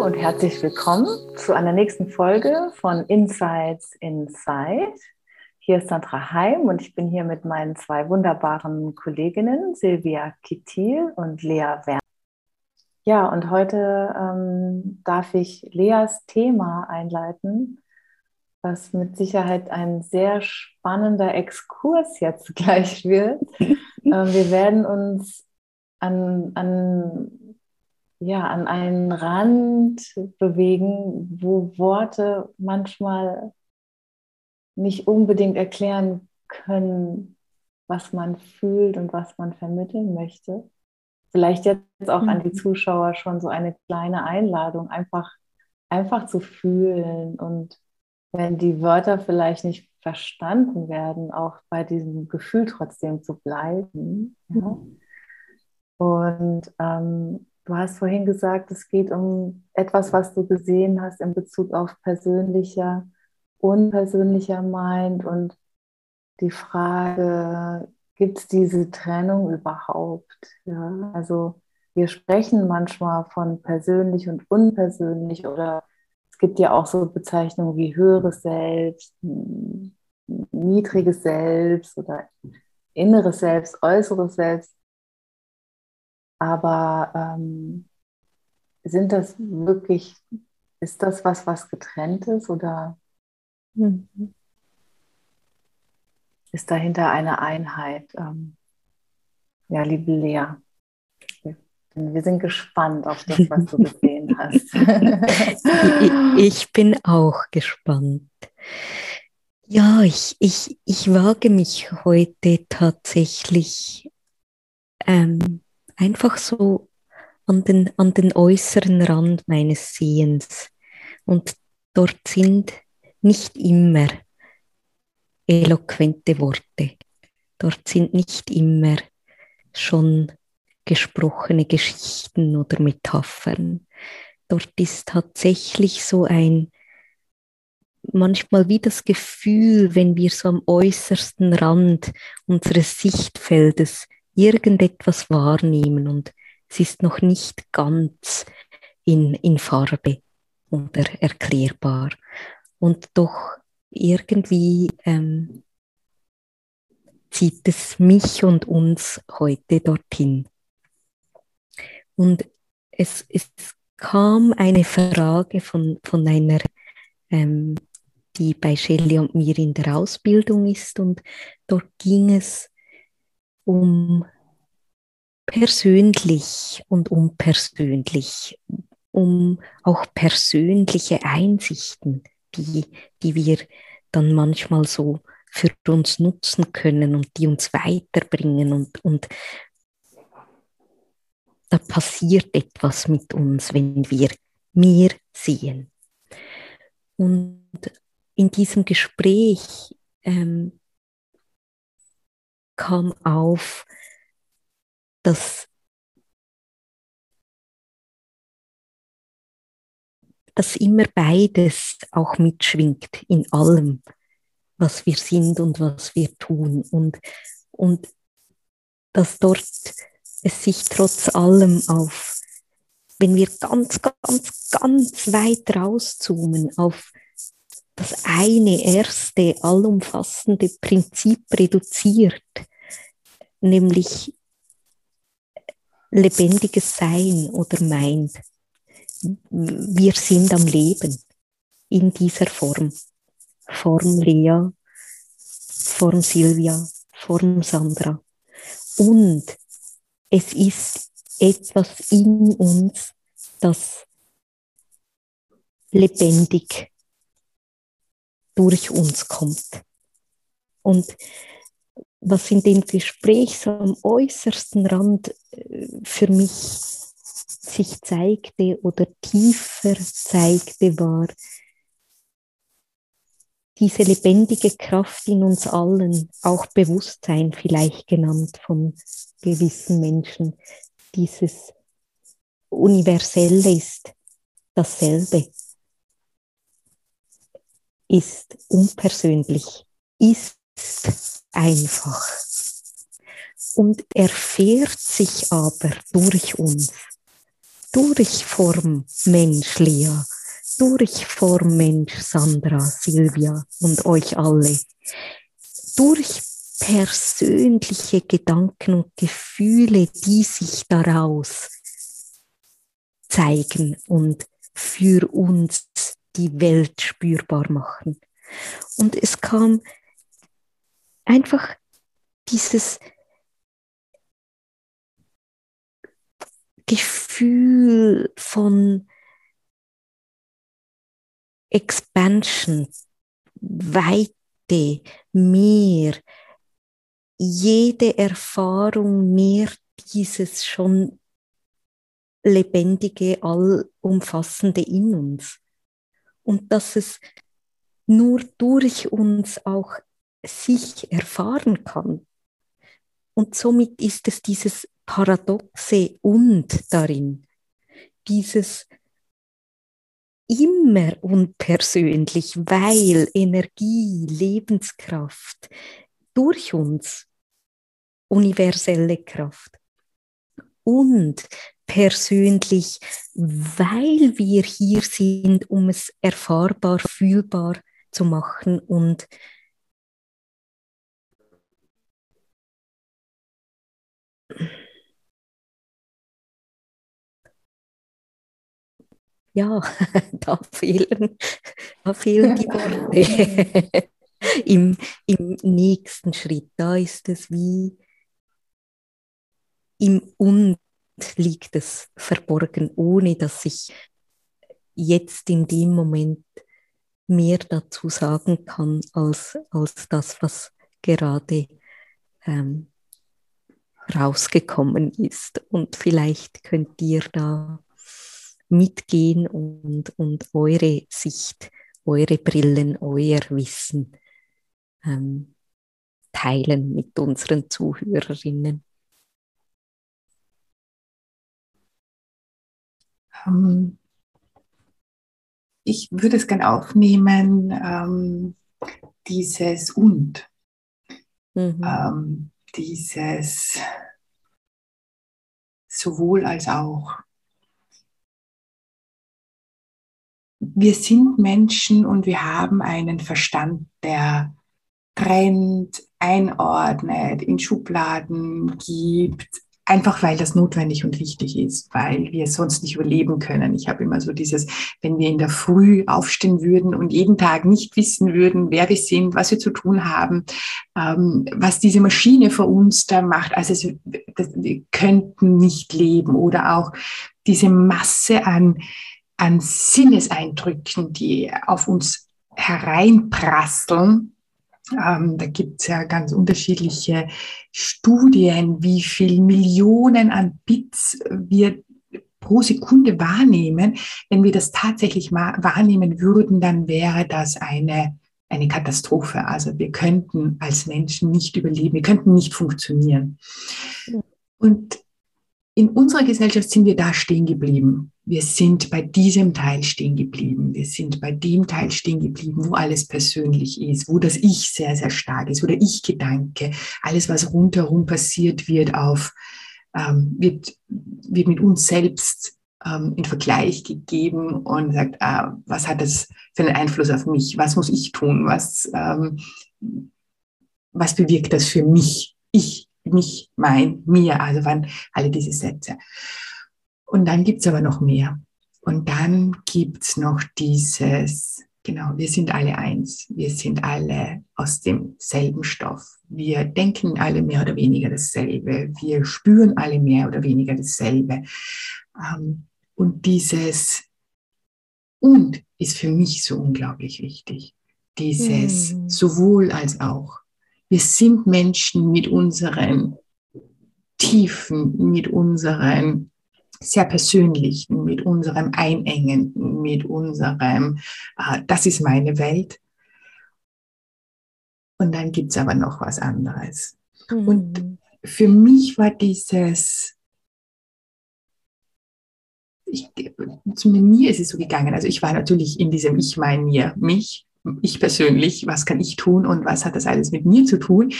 Hallo und herzlich willkommen zu einer nächsten Folge von Insights Inside. Hier ist Sandra Heim und ich bin hier mit meinen zwei wunderbaren Kolleginnen Silvia Kittil und Lea Werner. Ja, und heute ähm, darf ich Leas Thema einleiten, was mit Sicherheit ein sehr spannender Exkurs jetzt gleich wird. ähm, wir werden uns an, an ja, an einen Rand bewegen, wo Worte manchmal nicht unbedingt erklären können, was man fühlt und was man vermitteln möchte. Vielleicht jetzt auch an die mhm. Zuschauer schon so eine kleine Einladung, einfach, einfach zu fühlen und wenn die Wörter vielleicht nicht verstanden werden, auch bei diesem Gefühl trotzdem zu bleiben. Ja. Mhm. Und ähm, Du hast vorhin gesagt, es geht um etwas, was du gesehen hast in Bezug auf persönlicher, unpersönlicher Mind und die Frage, gibt es diese Trennung überhaupt? Ja, also wir sprechen manchmal von persönlich und unpersönlich oder es gibt ja auch so Bezeichnungen wie höheres Selbst, niedriges Selbst oder inneres Selbst, äußeres Selbst. Aber ähm, sind das wirklich, ist das was, was getrennt ist oder mhm. ist dahinter eine Einheit? Ähm, ja, liebe Lea, wir sind gespannt auf das, was du gesehen hast. ich bin auch gespannt. Ja, ich, ich, ich wage mich heute tatsächlich ähm, einfach so an den, an den äußeren Rand meines Sehens. Und dort sind nicht immer eloquente Worte. Dort sind nicht immer schon gesprochene Geschichten oder Metaphern. Dort ist tatsächlich so ein, manchmal wie das Gefühl, wenn wir so am äußersten Rand unseres Sichtfeldes irgendetwas wahrnehmen und es ist noch nicht ganz in, in Farbe oder erklärbar. Und doch irgendwie ähm, zieht es mich und uns heute dorthin. Und es, es kam eine Frage von, von einer, ähm, die bei Shelley und mir in der Ausbildung ist. Und dort ging es um persönlich und unpersönlich, um auch persönliche Einsichten, die, die wir dann manchmal so für uns nutzen können und die uns weiterbringen und, und da passiert etwas mit uns, wenn wir mehr sehen. Und in diesem Gespräch ähm, kam auf, dass dass immer beides auch mitschwingt in allem, was wir sind und was wir tun. Und, und dass dort es sich trotz allem auf, wenn wir ganz, ganz, ganz weit rauszoomen, auf das eine erste allumfassende Prinzip reduziert, nämlich lebendiges Sein oder Mind. Wir sind am Leben in dieser Form. Form Lea, Form Silvia, Form Sandra. Und es ist etwas in uns, das lebendig durch uns kommt. Und was in dem Gespräch so am äußersten Rand äh, für mich sich zeigte oder tiefer zeigte, war diese lebendige Kraft in uns allen, auch Bewusstsein vielleicht genannt von gewissen Menschen, dieses Universelle ist dasselbe, ist unpersönlich, ist einfach. Und erfährt sich aber durch uns, durch Form Mensch Lea, durch Form Mensch Sandra, Silvia und euch alle, durch persönliche Gedanken und Gefühle, die sich daraus zeigen und für uns die Welt spürbar machen. Und es kam einfach dieses Gefühl von Expansion, Weite, mehr, jede Erfahrung nährt dieses schon lebendige, allumfassende in uns. Und dass es nur durch uns auch sich erfahren kann. Und somit ist es dieses Paradoxe und darin, dieses immer unpersönlich, weil Energie, Lebenskraft durch uns, universelle Kraft und persönlich, weil wir hier sind, um es erfahrbar, fühlbar zu machen und ja, da fehlen, da fehlen die Worte. Im, Im nächsten Schritt, da ist es wie im Und liegt es verborgen, ohne dass ich jetzt in dem Moment mehr dazu sagen kann, als, als das, was gerade ähm, rausgekommen ist. Und vielleicht könnt ihr da mitgehen und, und eure Sicht, eure Brillen, euer Wissen ähm, teilen mit unseren Zuhörerinnen. Ähm, ich würde es gerne aufnehmen, ähm, dieses und. Mhm. Ähm, dieses sowohl als auch. wir sind Menschen und wir haben einen Verstand, der trennt, einordnet, in Schubladen gibt, einfach weil das notwendig und wichtig ist, weil wir sonst nicht überleben können. Ich habe immer so dieses, wenn wir in der Früh aufstehen würden und jeden Tag nicht wissen würden, wer wir sind, was wir zu tun haben, ähm, was diese Maschine für uns da macht, also es, das, wir könnten nicht leben oder auch diese Masse an an Sinneseindrücken, die auf uns hereinprasseln. Ähm, da gibt es ja ganz unterschiedliche Studien, wie viel Millionen an Bits wir pro Sekunde wahrnehmen. Wenn wir das tatsächlich mal wahrnehmen würden, dann wäre das eine, eine Katastrophe. Also wir könnten als Menschen nicht überleben, wir könnten nicht funktionieren. Und in unserer Gesellschaft sind wir da stehen geblieben. Wir sind bei diesem Teil stehen geblieben. Wir sind bei dem Teil stehen geblieben, wo alles persönlich ist, wo das Ich sehr, sehr stark ist, wo der Ich-Gedanke, alles, was rundherum passiert, wird auf, ähm, wird, wird mit uns selbst ähm, in Vergleich gegeben und sagt, ah, was hat das für einen Einfluss auf mich? Was muss ich tun? Was, ähm, was bewirkt das für mich? Ich mich, mein, mir, also waren alle diese Sätze. Und dann gibt's aber noch mehr. Und dann gibt's noch dieses, genau, wir sind alle eins, wir sind alle aus demselben Stoff. Wir denken alle mehr oder weniger dasselbe, wir spüren alle mehr oder weniger dasselbe. Ähm, und dieses und ist für mich so unglaublich wichtig. Dieses mm. sowohl als auch. Wir sind Menschen mit unseren Tiefen, mit unseren sehr persönlichen, mit unserem Einengenden, mit unserem, äh, das ist meine Welt. Und dann gibt es aber noch was anderes. Mhm. Und für mich war dieses, ich, zu mir ist es so gegangen. Also ich war natürlich in diesem Ich mein mir, mich, ich persönlich, was kann ich tun und was hat das alles mit mir zu tun?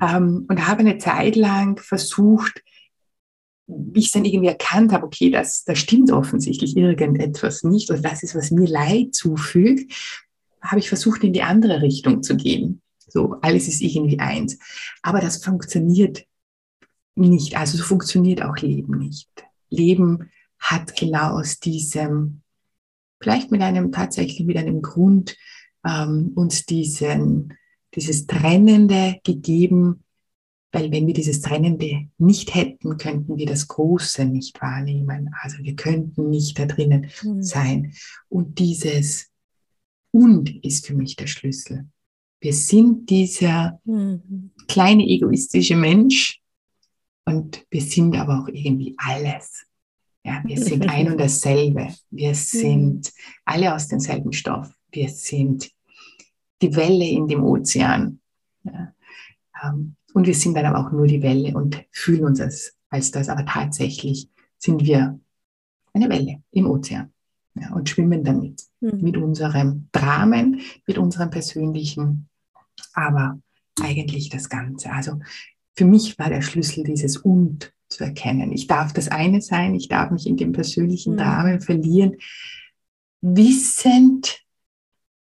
Ähm, und habe eine Zeit lang versucht, wie ich dann irgendwie erkannt habe, okay, das, das stimmt offensichtlich irgendetwas nicht oder das ist, was mir Leid zufügt, habe ich versucht, in die andere Richtung zu gehen. So, alles ist irgendwie eins. Aber das funktioniert nicht. Also so funktioniert auch Leben nicht. Leben hat genau aus diesem, vielleicht mit einem tatsächlich mit einem Grund, ähm, uns diesen, dieses Trennende gegeben, weil wenn wir dieses Trennende nicht hätten, könnten wir das Große nicht wahrnehmen. Also wir könnten nicht da drinnen mhm. sein. Und dieses Und ist für mich der Schlüssel. Wir sind dieser mhm. kleine egoistische Mensch und wir sind aber auch irgendwie alles. Ja, wir sind ein und dasselbe. Wir mhm. sind alle aus demselben Stoff. Wir sind die Welle in dem Ozean. Ja. Ähm, und wir sind dann aber auch nur die Welle und fühlen uns als, als das. Aber tatsächlich sind wir eine Welle im Ozean ja, und schwimmen damit. Mhm. Mit unserem Dramen, mit unserem persönlichen, aber eigentlich das Ganze. Also für mich war der Schlüssel dieses Und zu erkennen. Ich darf das eine sein, ich darf mich in dem persönlichen mhm. Dramen verlieren, wissend,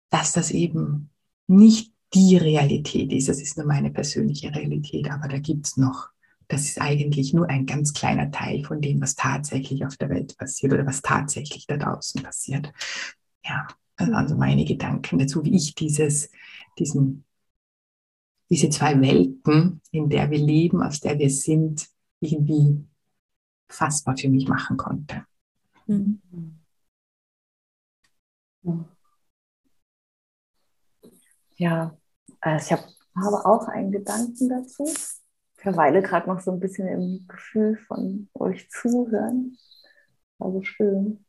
dass das eben nicht die Realität ist. Das ist nur meine persönliche Realität, aber da gibt es noch, das ist eigentlich nur ein ganz kleiner Teil von dem, was tatsächlich auf der Welt passiert oder was tatsächlich da draußen passiert. Ja, das waren so meine Gedanken dazu, wie ich dieses, diesen, diese zwei Welten, in der wir leben, aus der wir sind, irgendwie fassbar für mich machen konnte. Mhm. Ja, also ich hab, habe auch einen Gedanken dazu. Ich verweile gerade noch so ein bisschen im Gefühl von euch zuhören. War so schön.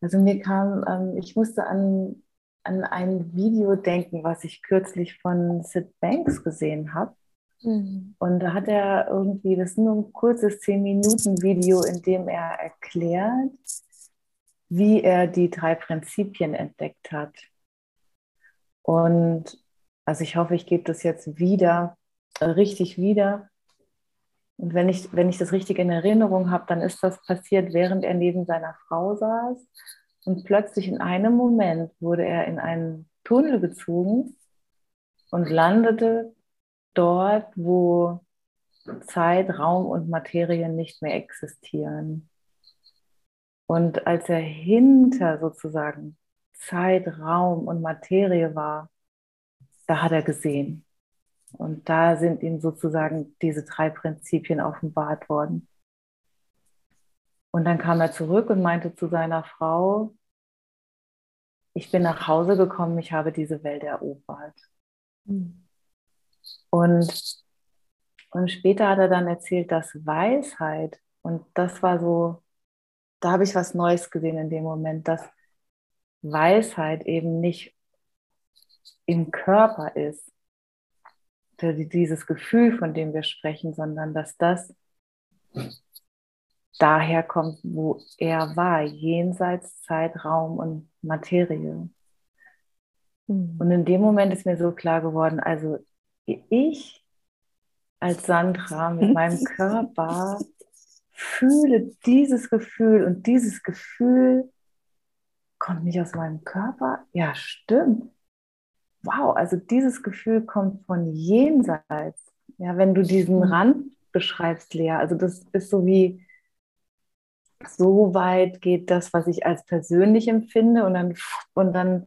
Also mir kam, ähm, ich musste an, an ein Video denken, was ich kürzlich von Sid Banks gesehen habe. Mhm. Und da hat er irgendwie, das ist nur ein kurzes 10-Minuten-Video, in dem er erklärt, wie er die drei Prinzipien entdeckt hat. Und also ich hoffe, ich gebe das jetzt wieder, äh, richtig wieder. Und wenn ich, wenn ich das richtig in Erinnerung habe, dann ist das passiert, während er neben seiner Frau saß. Und plötzlich in einem Moment wurde er in einen Tunnel gezogen und landete dort, wo Zeit, Raum und Materie nicht mehr existieren. Und als er hinter sozusagen Zeit, Raum und Materie war, da hat er gesehen. Und da sind ihm sozusagen diese drei Prinzipien offenbart worden. Und dann kam er zurück und meinte zu seiner Frau, ich bin nach Hause gekommen, ich habe diese Welt erobert. Mhm. Und, und später hat er dann erzählt, dass Weisheit, und das war so, da habe ich was Neues gesehen in dem Moment, dass Weisheit eben nicht im Körper ist, dieses Gefühl, von dem wir sprechen, sondern dass das daher kommt, wo er war, jenseits Zeit, Raum und Materie. Mhm. Und in dem Moment ist mir so klar geworden, also ich als Sandra mit meinem Körper fühle dieses Gefühl und dieses Gefühl kommt nicht aus meinem Körper. Ja, stimmt. Wow, also dieses Gefühl kommt von jenseits. Ja, wenn du diesen. Rand beschreibst, Lea, also das ist so wie, so weit geht das, was ich als persönlich empfinde und dann, und dann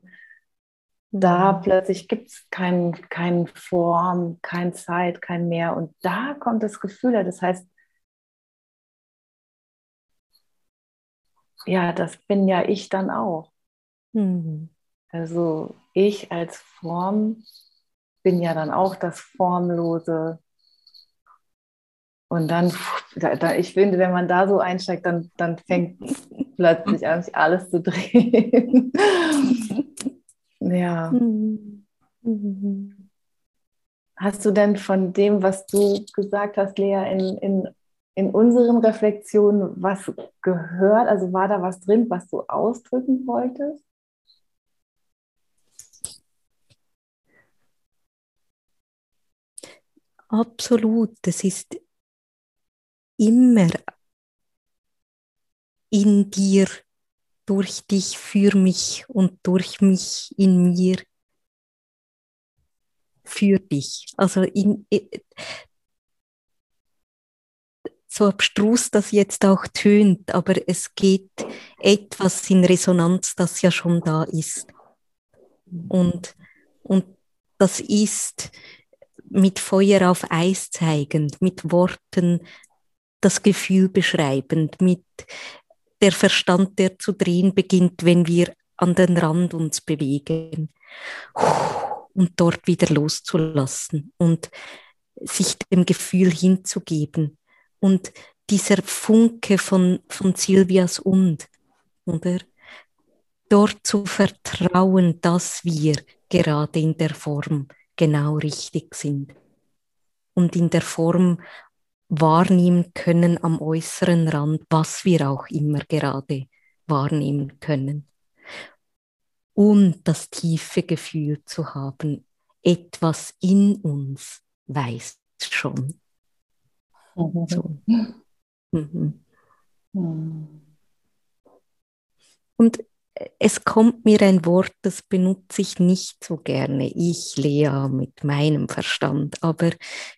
da mhm. plötzlich gibt es kein, kein Form, kein Zeit, kein Mehr. Und da kommt das Gefühl Das heißt, ja, das bin ja ich dann auch. Mhm. Also ich als Form bin ja dann auch das Formlose, Und dann, da, da, ich finde, wenn man da so einsteigt, dann, dann fängt plötzlich an, sich alles zu drehen. ja. Hast du denn von dem, was du gesagt hast, Lea, in, in, in unseren Reflexionen was gehört? Also war da was drin, was du ausdrücken wolltest? Absolut. Es ist immer in dir, durch dich, für mich und durch mich in mir, für dich. Also in, so abstrus das jetzt auch tönt, aber es geht etwas in Resonanz, das ja schon da ist. Und, und das ist mit Feuer auf Eis zeigend, mit Worten das Gefühl beschreibend, mit der Verstand, der zu drehen beginnt, wenn wir an den Rand uns bewegen und dort wieder loszulassen und sich dem Gefühl hinzugeben und dieser Funke von, von Silvias und, oder? Dort zu vertrauen, dass wir gerade in der Form genau richtig sind und in der Form wahrnehmen können am äußeren Rand, was wir auch immer gerade wahrnehmen können. Und das tiefe Gefühl zu haben, etwas in uns weiß schon. So. Mhm. Und es kommt mir ein Wort, das benutze ich nicht so gerne. Ich, Lea, mit meinem Verstand. Aber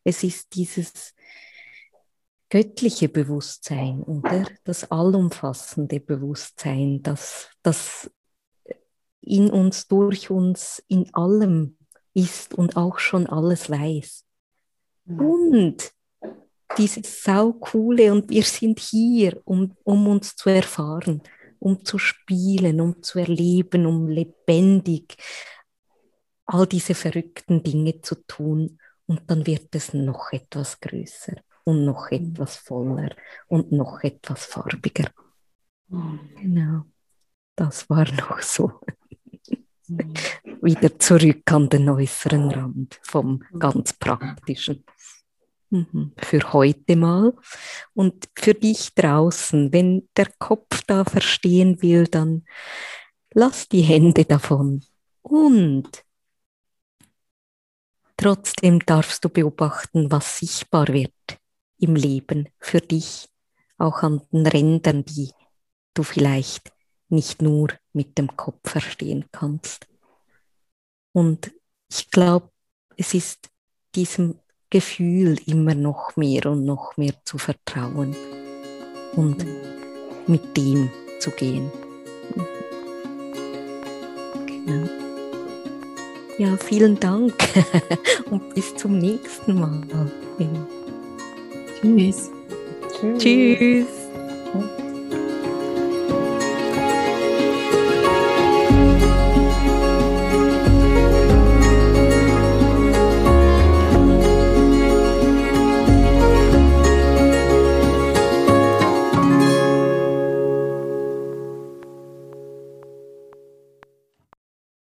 es ist dieses göttliche Bewusstsein, oder? Das allumfassende Bewusstsein, das, das in uns, durch uns, in allem ist und auch schon alles weiß. Mhm. Und dieses saukoole und wir sind hier, um, um uns zu erfahren, um zu spielen, um zu erleben, um lebendig all diese verrückten Dinge zu tun. Und dann wird es noch etwas größer und noch etwas voller und noch etwas farbiger. Genau, das war noch so. Mhm. Wieder zurück an den äußeren Rand vom ganz praktischen. Für heute mal. Und für dich draußen, wenn der Kopf da verstehen will, dann lass die Hände davon. Und trotzdem darfst du beobachten, was sichtbar wird im Leben für dich, auch an den Rändern, die du vielleicht nicht nur mit dem Kopf verstehen kannst. Und ich glaube, es ist diesem Gefühl immer noch mehr und noch mehr zu vertrauen und mit dem zu gehen. Genau. Ja, vielen Dank und bis zum nächsten Mal. Tschüss. Tschüss. Tschüss.